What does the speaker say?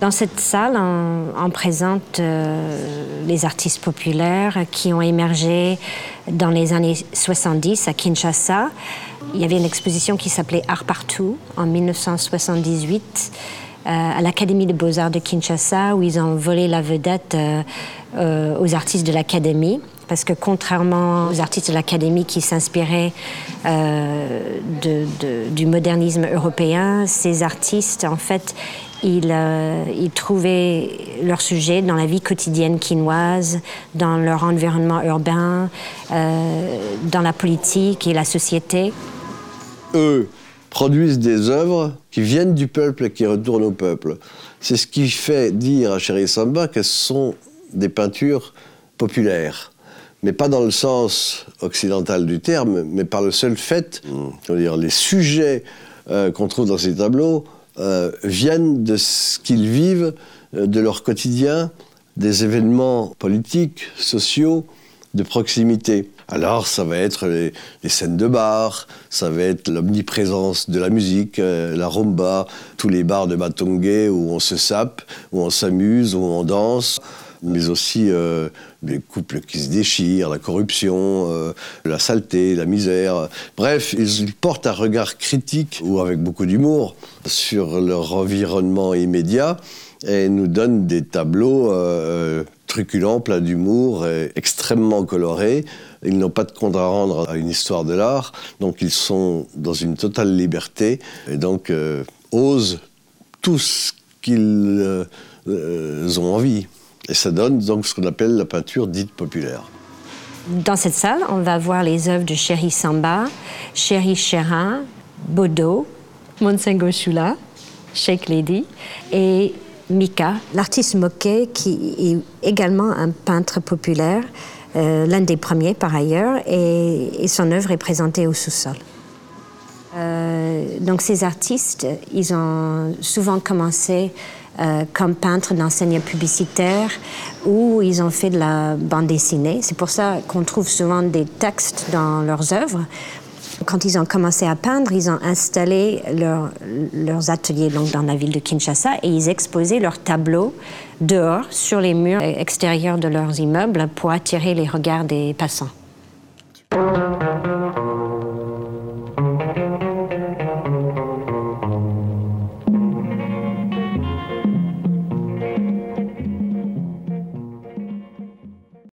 Dans cette salle, on, présente euh, les artistes populaires qui ont émergé dans les années 70 à Kinshasa. Il y avait une exposition qui s'appelait Art partout en 1978 euh, à l'Académie de beaux-arts de Kinshasa où ils ont volé la vedette euh, aux artistes de l'Académie parce que contrairement aux artistes de l'Académie qui s'inspiraient du modernisme européen, ces artistes, en fait, euh, ils, trouvaient leur sujet dans la vie quotidienne quinoise, dans leur environnement urbain, euh, dans la politique et la société. Eux produisent des œuvres qui viennent du peuple et qui retournent au peuple. C'est ce qui fait dire à Chéri Samba qu'elles sont des peintures populaires mais pas dans le sens occidental du terme, mais par le seul fait, hmm. dire, les sujets euh, qu'on trouve dans ces tableaux euh, viennent de ce qu'ils vivent, euh, de leur quotidien, des événements politiques, sociaux, de proximité. Alors ça va être les, scènes de bar, ça va être l'omniprésence de la musique, euh, la rumba, tous les bars de Batongé où on se sape, où on s'amuse, où on danse mais aussi euh, les couples qui se déchirent, la corruption, euh, la saleté, la misère. Bref, ils portent un regard critique ou avec beaucoup d'humour sur leur environnement immédiat et nous donnent des tableaux euh, truculents, pleins d'humour, extrêmement colorés. Ils n'ont pas de compte à rendre à une histoire de l'art, donc ils sont dans une totale liberté et donc osent tout ce qu'ils ont envie. Et ça donne donc ce qu'on appelle la peinture dite populaire. Dans cette salle, on va voir les œuvres de Chéri Samba, Chéri Chérin, Bodo, Monsengo Shula, Sheikh Lady et Mika, l'artiste moquet qui est également un peintre populaire, euh, l'un des premiers par ailleurs, et, son œuvre est présentée au sous-sol. Euh, donc ces artistes, ils ont souvent commencé euh, comme peintres d'enseignants publicitaires où ils ont fait de la bande dessinée. C'est pour ça qu'on trouve souvent des textes dans leurs œuvres. Quand ils ont commencé à peindre, ils ont installé leurs ateliers dans la ville de Kinshasa et ils exposaient leurs tableaux dehors sur les murs extérieurs de leurs immeubles pour attirer les regards des passants.